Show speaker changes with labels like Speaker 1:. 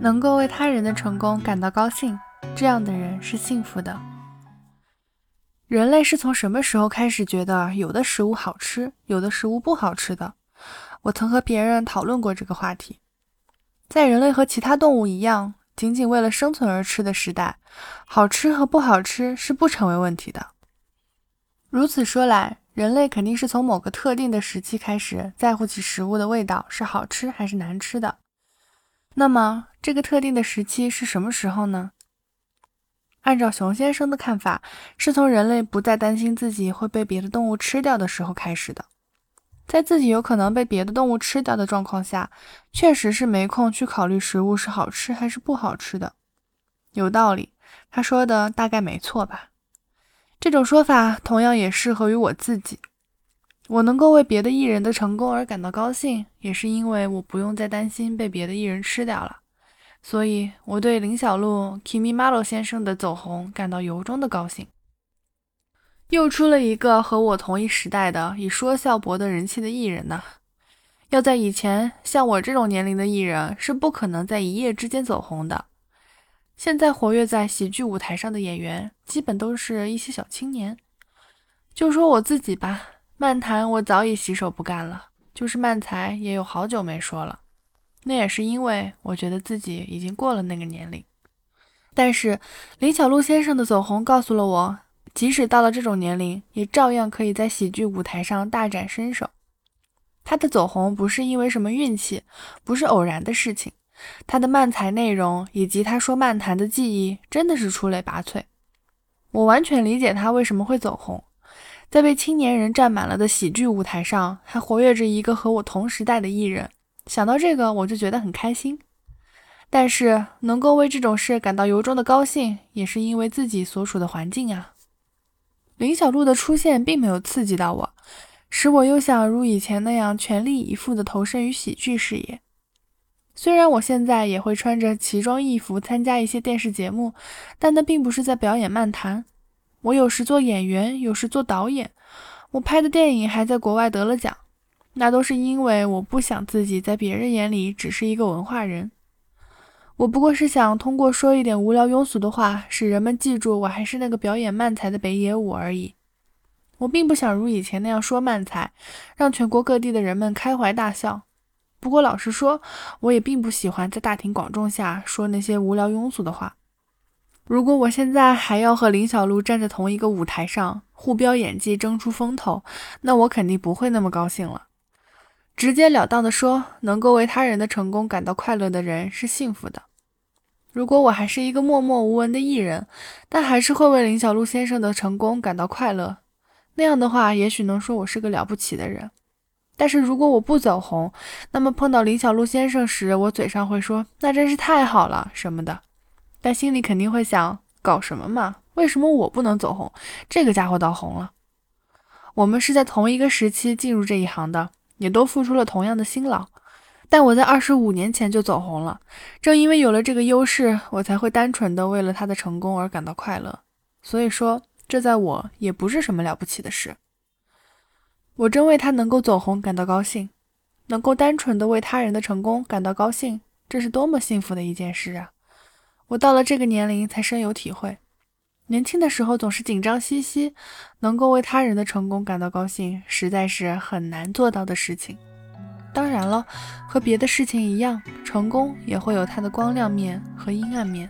Speaker 1: 能够为他人的成功感到高兴，这样的人是幸福的。人类是从什么时候开始觉得有的食物好吃，有的食物不好吃的？我曾和别人讨论过这个话题。在人类和其他动物一样，仅仅为了生存而吃的时代，好吃和不好吃是不成为问题的。如此说来，人类肯定是从某个特定的时期开始在乎起食物的味道是好吃还是难吃的。那么，这个特定的时期是什么时候呢？按照熊先生的看法，是从人类不再担心自己会被别的动物吃掉的时候开始的。在自己有可能被别的动物吃掉的状况下，确实是没空去考虑食物是好吃还是不好吃的。有道理，他说的大概没错吧？这种说法同样也适合于我自己。我能够为别的艺人的成功而感到高兴，也是因为我不用再担心被别的艺人吃掉了。所以，我对林小璐 Kimi Malo 先生的走红感到由衷的高兴。又出了一个和我同一时代的以说笑博得人气的艺人呢。要在以前，像我这种年龄的艺人是不可能在一夜之间走红的。现在活跃在喜剧舞台上的演员，基本都是一些小青年。就说我自己吧，漫谈我早已洗手不干了，就是漫才也有好久没说了。那也是因为我觉得自己已经过了那个年龄，但是林小璐先生的走红告诉了我，即使到了这种年龄，也照样可以在喜剧舞台上大展身手。他的走红不是因为什么运气，不是偶然的事情，他的漫才内容以及他说漫谈的技艺真的是出类拔萃。我完全理解他为什么会走红，在被青年人占满了的喜剧舞台上，还活跃着一个和我同时代的艺人。想到这个，我就觉得很开心。但是能够为这种事感到由衷的高兴，也是因为自己所处的环境啊。林小璐的出现并没有刺激到我，使我又想如以前那样全力以赴地投身于喜剧事业。虽然我现在也会穿着奇装异服参加一些电视节目，但那并不是在表演漫谈。我有时做演员，有时做导演。我拍的电影还在国外得了奖。那都是因为我不想自己在别人眼里只是一个文化人，我不过是想通过说一点无聊庸俗的话，使人们记住我还是那个表演慢才的北野武而已。我并不想如以前那样说慢才，让全国各地的人们开怀大笑。不过老实说，我也并不喜欢在大庭广众下说那些无聊庸俗的话。如果我现在还要和林小璐站在同一个舞台上，互飙演技，争出风头，那我肯定不会那么高兴了。直截了当的说，能够为他人的成功感到快乐的人是幸福的。如果我还是一个默默无闻的艺人，但还是会为林小璐先生的成功感到快乐，那样的话，也许能说我是个了不起的人。但是如果我不走红，那么碰到林小璐先生时，我嘴上会说那真是太好了什么的，但心里肯定会想搞什么嘛？为什么我不能走红？这个家伙倒红了。我们是在同一个时期进入这一行的。也都付出了同样的辛劳，但我在二十五年前就走红了。正因为有了这个优势，我才会单纯的为了他的成功而感到快乐。所以说，这在我也不是什么了不起的事。我真为他能够走红感到高兴，能够单纯的为他人的成功感到高兴，这是多么幸福的一件事啊！我到了这个年龄才深有体会。年轻的时候总是紧张兮兮，能够为他人的成功感到高兴，实在是很难做到的事情。当然了，和别的事情一样，成功也会有它的光亮面和阴暗面。